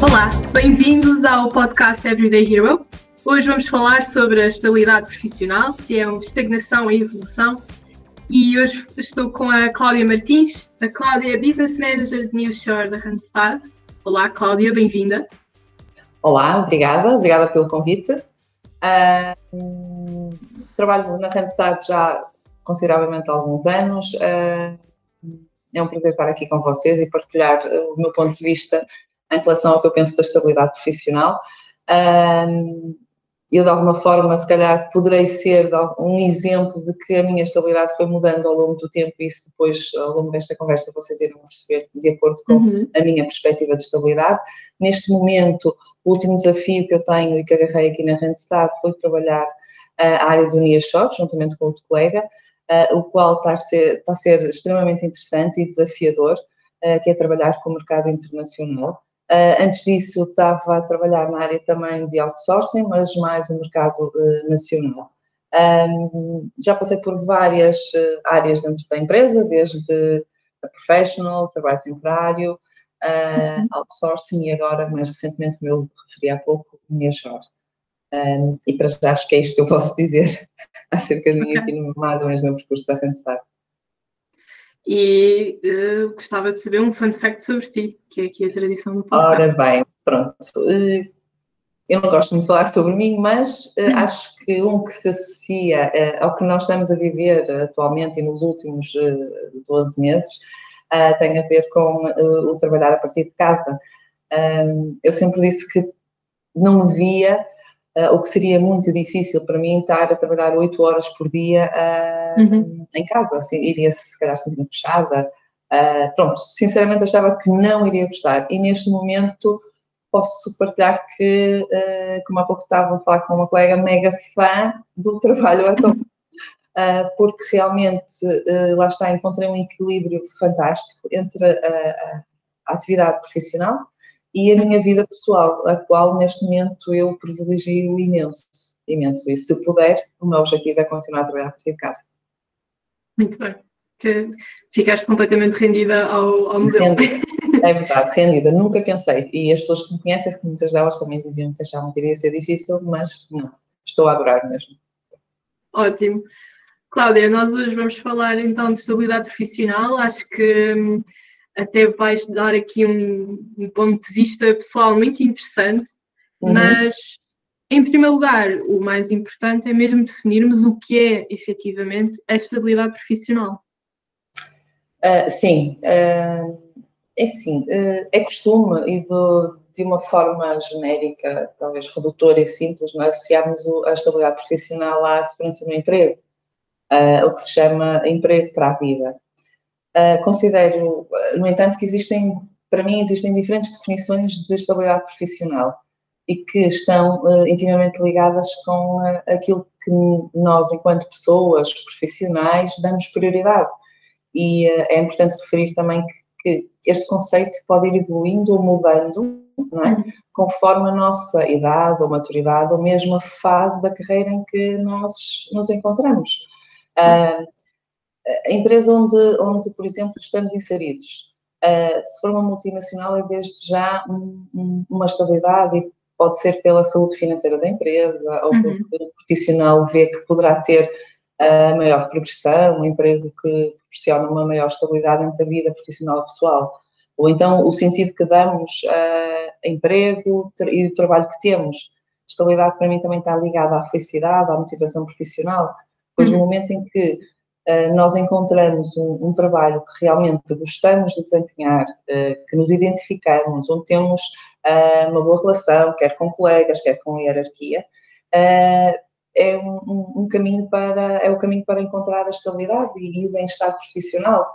Olá, bem-vindos ao podcast Everyday Hero. Hoje vamos falar sobre a estabilidade profissional, se é uma estagnação ou evolução. E hoje estou com a Cláudia Martins, a Cláudia Business Manager de New Shore da Randstad. Olá, Cláudia, bem-vinda. Olá, obrigada, obrigada pelo convite. Uh, trabalho na Randstad já consideravelmente há alguns anos. Uh, é um prazer estar aqui com vocês e partilhar o meu ponto de vista em relação ao que eu penso da estabilidade profissional. eu, de alguma forma, se calhar, poderei ser um exemplo de que a minha estabilidade foi mudando ao longo do tempo e isso depois, ao longo desta conversa, vocês irão perceber de acordo com uhum. a minha perspectiva de estabilidade. Neste momento, o último desafio que eu tenho e que agarrei aqui na Randstad foi trabalhar a área do Nearshore, juntamente com outro colega, o qual está a, ser, está a ser extremamente interessante e desafiador, que é trabalhar com o mercado internacional. Uh, antes disso, estava a trabalhar na área também de outsourcing, mas mais no mercado uh, nacional. Um, já passei por várias uh, áreas dentro da empresa, desde a professional, trabalho temporário, uhum. outsourcing e agora, mais recentemente, como eu referi há pouco, Nearshore. Um, e para já acho que é isto que eu posso dizer acerca de mim okay. aqui, mais ou menos no percurso da Randstad e uh, gostava de saber um fun fact sobre ti, que é aqui a tradição do podcast. Ora bem, pronto. Uh, eu não gosto muito de falar sobre mim, mas uh, acho que um que se associa ao que nós estamos a viver atualmente e nos últimos 12 meses tem a ver com o trabalhar a partir de casa. eu sempre disse que não me via uh, o que seria muito difícil para mim estar a trabalhar oito horas por dia uh, uhum. em casa, assim, iria se calhar sentir fechada. Uh, pronto, sinceramente achava que não iria gostar e neste momento posso partilhar que, como há pouco estava a falar com uma colega, mega fã do trabalho porque realmente, lá está, encontrei um equilíbrio fantástico entre a, a atividade profissional e a minha vida pessoal, a qual neste momento eu privilegio imenso, imenso. E se puder, o meu objetivo é continuar a trabalhar a partir de casa. Muito bem. Ficaste completamente rendida ao, ao modelo. Rendida. É verdade, rendida. Nunca pensei. E as pessoas que me conhecem, que muitas delas também diziam que achavam que iria ser difícil, mas não. Estou a adorar mesmo. Ótimo. Cláudia, nós hoje vamos falar então de estabilidade profissional. Acho que hum, até vais dar aqui um, um ponto de vista pessoal muito interessante, uhum. mas em primeiro lugar, o mais importante é mesmo definirmos o que é efetivamente a estabilidade profissional. Uh, sim, uh, é sim, uh, é costume e do, de uma forma genérica, talvez redutora e simples, nós associarmos a estabilidade profissional à segurança no emprego, o que se chama emprego para a vida. Uh, considero, no entanto, que existem, para mim, existem diferentes definições de estabilidade profissional e que estão uh, intimamente ligadas com uh, aquilo que nós, enquanto pessoas profissionais, damos prioridade. E é importante referir também que, que, este conceito pode ir evoluindo ou mudando, é? Conforme a nossa idade ou maturidade, ou mesmo a fase da carreira em que nós nos encontramos. Uh, a empresa onde, onde, por exemplo, estamos inseridos, uh, se for uma multinacional, é desde já um, um, uma estabilidade e pode ser pela saúde financeira da empresa ou uhum. porque o profissional vê que poderá ter a uh, maior progressão, um emprego que proporciona uma maior estabilidade entre a vida profissional e pessoal. Ou então o sentido que damos uh, a emprego e o trabalho que temos. Estabilidade para mim também está ligada à felicidade, à motivação profissional, pois uhum. no momento em que nós encontramos um, um, trabalho que realmente gostamos de desempenhar, eh, que nos identificamos, onde temos eh, uma boa relação, quer com colegas, quer com a hierarquia, é um, um, caminho para é o caminho para encontrar a estabilidade e, o bem-estar profissional.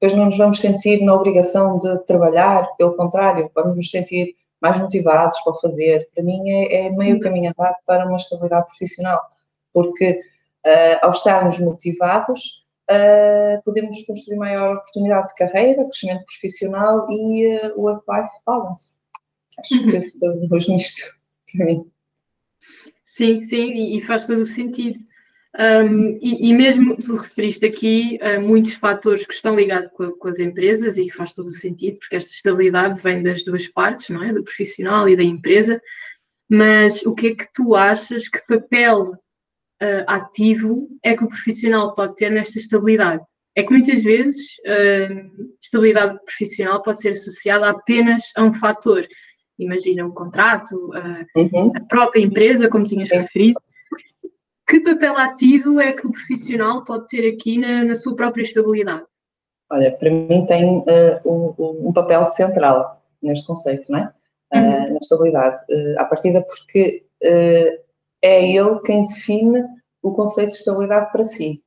Depois não nos vamos sentir na obrigação de trabalhar, pelo contrário, vamos nos sentir mais motivados para fazer. Para mim é, é meio caminho andado para uma estabilidade profissional, porque Uh, ao estarmos motivados, uh, podemos construir maior oportunidade de carreira, crescimento profissional e uh, work-life balance. Acho uhum. que esse traduz nisto para mim. Sim, sim, e, faz todo o sentido. Um, e, e, mesmo tu referiste aqui a muitos fatores que estão ligados com, com, as empresas e que faz todo o sentido, porque esta estabilidade vem das duas partes, não é? Do profissional e da empresa. Mas o que é que tu achas que papel uh, ativo é que o profissional pode ter nesta estabilidade? É que muitas vezes uh, estabilidade profissional pode ser associada apenas a um fator. Imagina um contrato, uh, uhum. a própria empresa, como tinhas referido que papel ativo é que o profissional pode ter aqui na, na sua própria estabilidade? Olha, para mim tem uh, um, um, papel central neste conceito, não é? Uh, uhum. Na estabilidade. Uh, à partida porque uh, é ele quem define o conceito de estabilidade para si.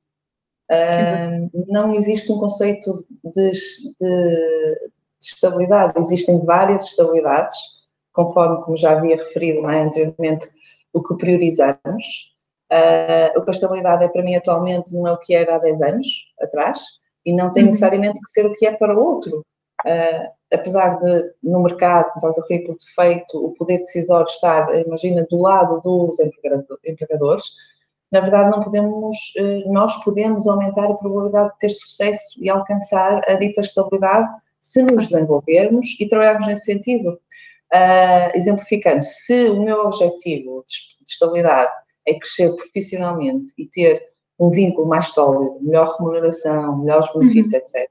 Uhum. Não existe um conceito de, de, de, estabilidade, existem várias estabilidades, conforme, como já havia referido é, anteriormente, o que priorizamos. Uh, o que a estabilidade é para mim atualmente não é o que era há 10 anos atrás e não tem uhum. necessariamente que ser o que é para o outro. Uh, apesar de, no mercado, como estás a referir por defeito, o poder decisório estar, imagina, do lado dos empregadores, na verdade não podemos, uh, nós podemos aumentar a probabilidade de ter sucesso e alcançar a dita estabilidade se nos desenvolvermos e trabalharmos nesse sentido. Uh, exemplificando, se o meu objetivo de, de estabilidade é crescer profissionalmente e ter um vínculo mais sólido, melhor remuneração, melhores benefícios, uhum. etc.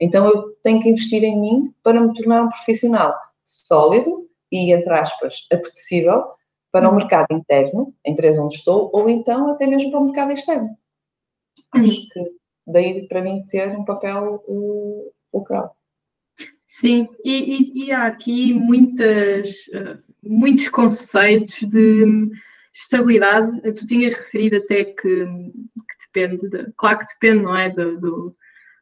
Então eu tenho que investir em mim para me tornar um profissional sólido e, entre aspas, apetecível para uhum. o mercado interno, a empresa onde estou, ou então até mesmo para o mercado externo. Uhum. Acho que daí para mim ter um papel local. Sim, e, e, e, há aqui muitas, uh, muitos conceitos de estabilidade, tu tinhas referido até que, que depende, de, claro que depende, não é, do, do,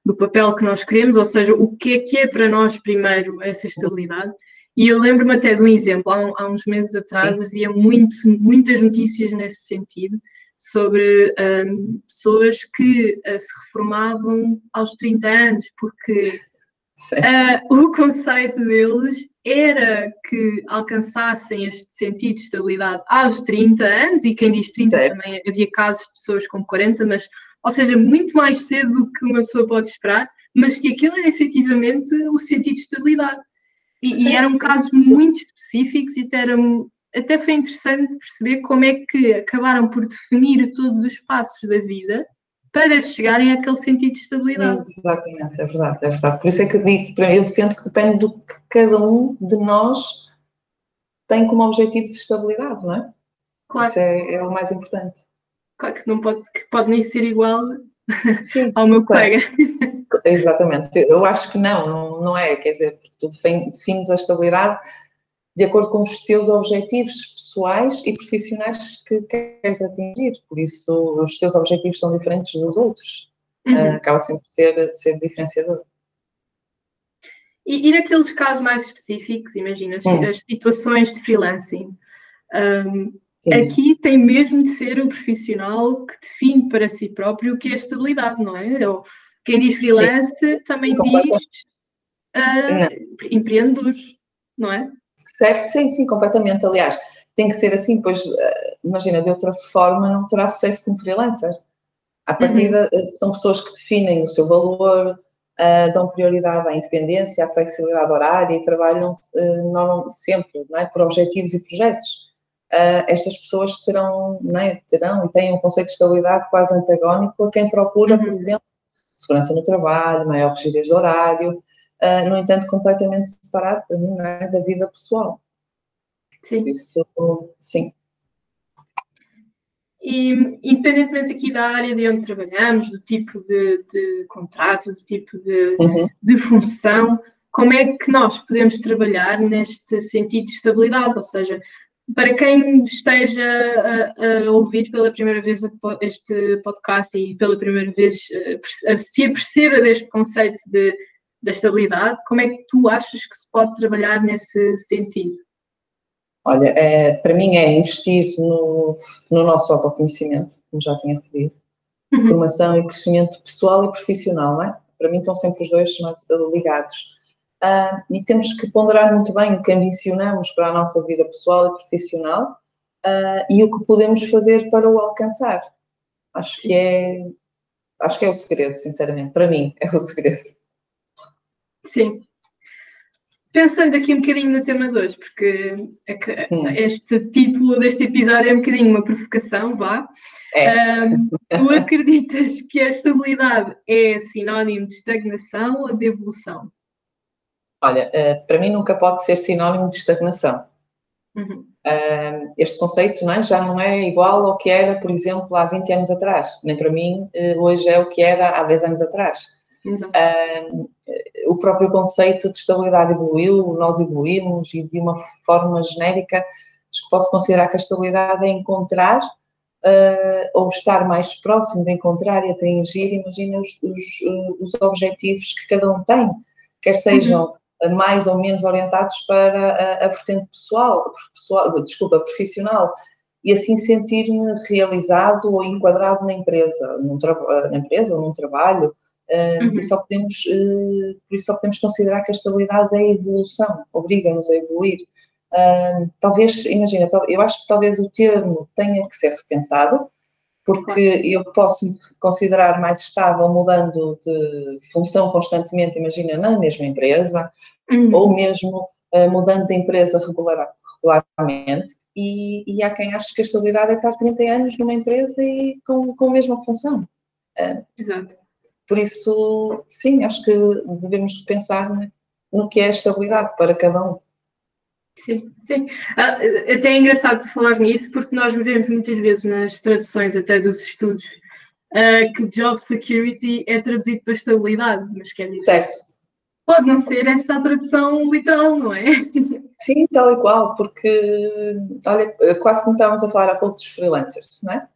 do, papel que nós queremos, ou seja, o que é que é para nós primeiro essa estabilidade. E eu lembro-me até de um exemplo, há, há uns meses atrás Sim. havia muito, muitas notícias nesse sentido, sobre um, pessoas que uh, se reformavam aos 30 anos, porque uh, o conceito deles era que alcançassem este sentido de estabilidade aos 30 anos, e quem diz 30 certo. também havia casos de pessoas com 40, mas, ou seja, muito mais cedo do que uma pessoa pode esperar, mas que aquilo era efetivamente o sentido de estabilidade. E, certo, e eram casos muito específicos e até, eram, até foi interessante perceber como é que acabaram por definir todos os passos da vida para chegarem àquele sentido de estabilidade. Exatamente, é verdade, é verdade. Por isso é que eu digo, eu defendo que depende do que cada um de nós tem como objetivo de estabilidade, não é? Claro. Isso é, é o mais importante. Claro que não pode, que pode nem ser igual Sim, ao meu colega. Exatamente, eu acho que não, não, é, quer dizer, porque tu defines a estabilidade de acordo com os teus objetivos pessoais e profissionais que queres atingir. Por isso, os teus objetivos são diferentes dos outros. Uhum. Uh, acaba sempre por ser, ser diferenciador. E, e naqueles casos mais específicos, imagina, hum. as situações de freelancing, um, aqui tem mesmo de ser o profissional que define para si próprio o que é estabilidade, não é? Ou, quem diz freelance Sim. também diz uh, empreendedores, não é? Certo, sim, sim, completamente. Aliás, tem que ser assim, pois eh, imagina, de outra forma não terá sucesso como freelancer. À partida, uhum. São pessoas que definem o seu valor, uh, dão prioridade à independência, à flexibilidade horária e trabalham uh, sempre é? por objetivos e projetos. Uh, estas pessoas terão, é? terão e têm um conceito de estabilidade quase antagónico a quem procura, uhum. por exemplo, segurança no trabalho, maior rigidez de horário, uh, no entanto, completamente separado para mim é? da vida pessoal. Sim. Isso, sim. E, independentemente aqui da área de onde trabalhamos, do tipo de, de contrato, do tipo de, uhum. de função, como é que nós podemos trabalhar neste sentido de estabilidade? Ou seja, para quem esteja a, a, ouvir pela primeira vez este podcast e pela primeira vez eh, se aperceba deste conceito de da estabilidade, como é que tu achas que se pode trabalhar nesse sentido? Olha, é, para mim é investir no, no nosso autoconhecimento, como já tinha referido, uhum. formação e crescimento pessoal e profissional, não é? Para mim estão sempre os dois ligados. Uh, e temos que ponderar muito bem o que ambicionamos para a nossa vida pessoal e profissional uh, e o que podemos fazer para o alcançar. Acho que é, acho que é o segredo, sinceramente. Para mim, é o segredo. Sim. Pensando aqui um bocadinho no tema de hoje, porque hum. este título deste episódio é um bocadinho uma provocação, vá. É. Um, tu acreditas que a estabilidade é sinónimo de estagnação ou de evolução? Olha, uh, para mim nunca pode ser sinónimo de estagnação. Uhum. Uh, este conceito não é, já não é igual ao que era, por exemplo, há 20 anos atrás. Nem para mim, uh, hoje é o que era há 10 anos atrás. Uh, o próprio conceito de estabilidade evoluiu, nós evoluímos e de uma forma genérica, acho que posso considerar que a estabilidade é encontrar uh, ou estar mais próximo de encontrar e atingir, imagina, os, os, os objetivos que cada um tem, quer sejam uhum. Mais ou menos orientados para a, a vertente pessoal, pessoal, desculpa, profissional, e assim sentir-me realizado ou enquadrado na empresa, num na empresa ou num trabalho, uhum. e só podemos, uh, por isso só podemos considerar que a estabilidade é a evolução, obriga-nos a evoluir. Talvez, imagina, eu acho que talvez o termo tenha que ser repensado, porque eu posso me considerar mais estável mudando de função constantemente, imagina, na mesma empresa, uhum. ou mesmo uh, mudando de empresa regular, regularmente, e, e, há quem ache que a estabilidade é estar 30 anos numa empresa e com, com a mesma função. Uh, Exato. Por isso, sim, acho que devemos pensar no que é a estabilidade para cada um. Sim, sim. Ah, até é engraçado falar nisso, porque nós vemos muitas vezes nas traduções até dos estudos uh, que job security é traduzido para estabilidade, mas quer dizer. Certo. Pode não ser essa a tradução literal, não é? Sim, tal e qual, porque, olha, quase como estávamos a falar há pouco dos freelancers, não é?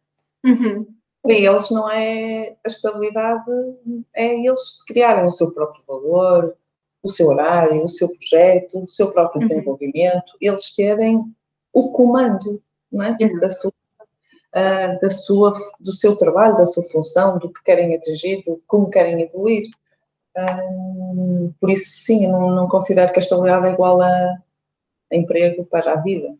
Uhum para eles não é a estabilidade, é eles criarem o seu próprio valor, o seu horário, o seu projeto, o seu próprio uhum. desenvolvimento, uhum. eles terem o comando é? da sua, uh, da sua, do seu trabalho, da sua função, do que querem atingir, do como querem evoluir. Um, por isso, sim, eu não, não considero que a estabilidade é igual a, a emprego para a vida.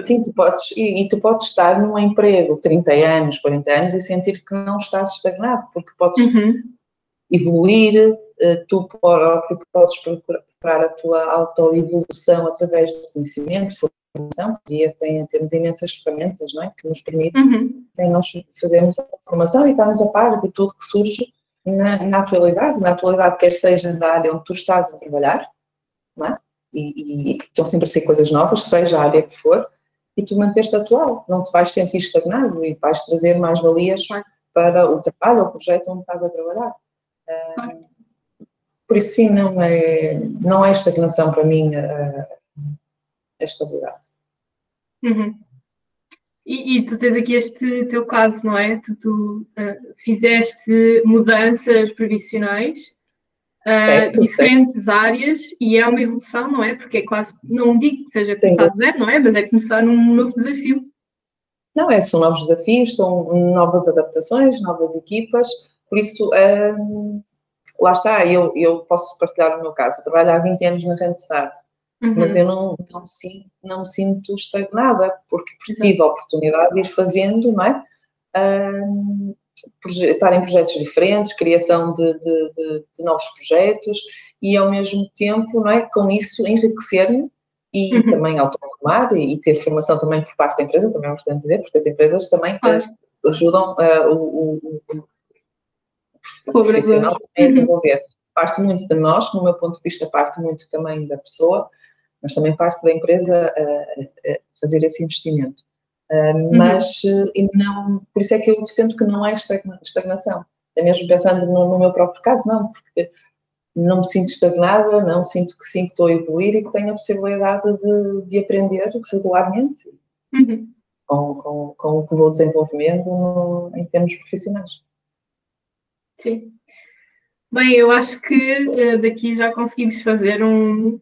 Sim, tu podes, e, e, tu podes estar num emprego 30 anos, 40 anos e sentir que não estás estagnado, porque podes uhum. Evoluir, eh, tu próprio podes preparar a tua autoevolução através de conhecimento, formação, e tem, temos imensas ferramentas não é? que nos permitem uhum. nós fazermos a formação e estarmos a par de tudo que surge na, na atualidade, na atualidade quer seja na área onde tu estás a trabalhar, não é? e, e, estão sempre a ser coisas novas, seja a área que for, e tu manteste atual, não te vais sentir estagnado e vais trazer mais valias para o trabalho ou o projeto onde estás a trabalhar. Por isso, sim, não é, não é estagnação para mim a, a estabilidade. Uhum. E, e, tu tens aqui este teu caso, não é? Tu, tu uh, fizeste mudanças previsionais uh, diferentes certo. áreas e é uma evolução, não é? Porque é quase, não digo que seja começar do zero, não é? Mas é começar num novo desafio. Não, é, são novos desafios, são novas adaptações, novas equipas, por isso, lá está, eu, eu posso partilhar o meu caso. Eu trabalho há 20 anos na Randstad, uhum. mas eu não, não, sinto, não me sinto estagnada, porque tive a oportunidade de ir fazendo, não é? Estar em projetos diferentes, criação de, de, de, de, novos projetos e ao mesmo tempo, não é, com isso enriquecer-me e uhum. também autoformar e, e, ter formação também por parte da empresa, também é importante dizer, porque as empresas também uh, ajudam uh, o, o profissional também a desenvolver. Parte muito de nós, no meu ponto de vista, parte muito também da pessoa, mas também parte da empresa a, a fazer esse investimento. Uhum. mas uhum. não, por isso é que eu defendo que não é estagnação. É mesmo pensando no, no, meu próprio caso, não, porque não me sinto estagnada, não sinto que sim que estou a evoluir e que tenho a possibilidade de, de aprender regularmente uhum. com, com, com o que vou desenvolvendo no, em termos profissionais. Sim. Bem, eu acho que uh, daqui já conseguimos fazer um,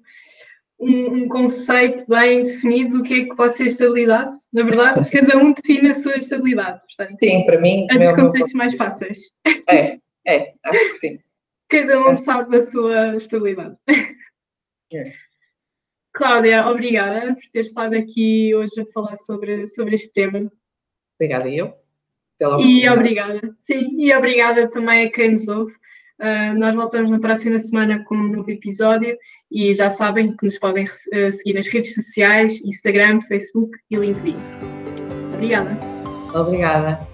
um, um, conceito bem definido do que é que pode ser estabilidade. Na verdade, cada um define a sua estabilidade. Portanto, sim, para mim. É dos conceitos mais fáceis. É, é, acho que sim. Cada um sabe da sua estabilidade. É. Cláudia, obrigada por ter estado aqui hoje a falar sobre, sobre este tema. Obrigada, eu. Pela E obrigada, sim, e obrigada também a quem nos ouve. Uh, nós voltamos na próxima semana com um novo episódio e já sabem que nos podem uh, seguir nas redes sociais, Instagram, Facebook e LinkedIn. Obrigada. Obrigada.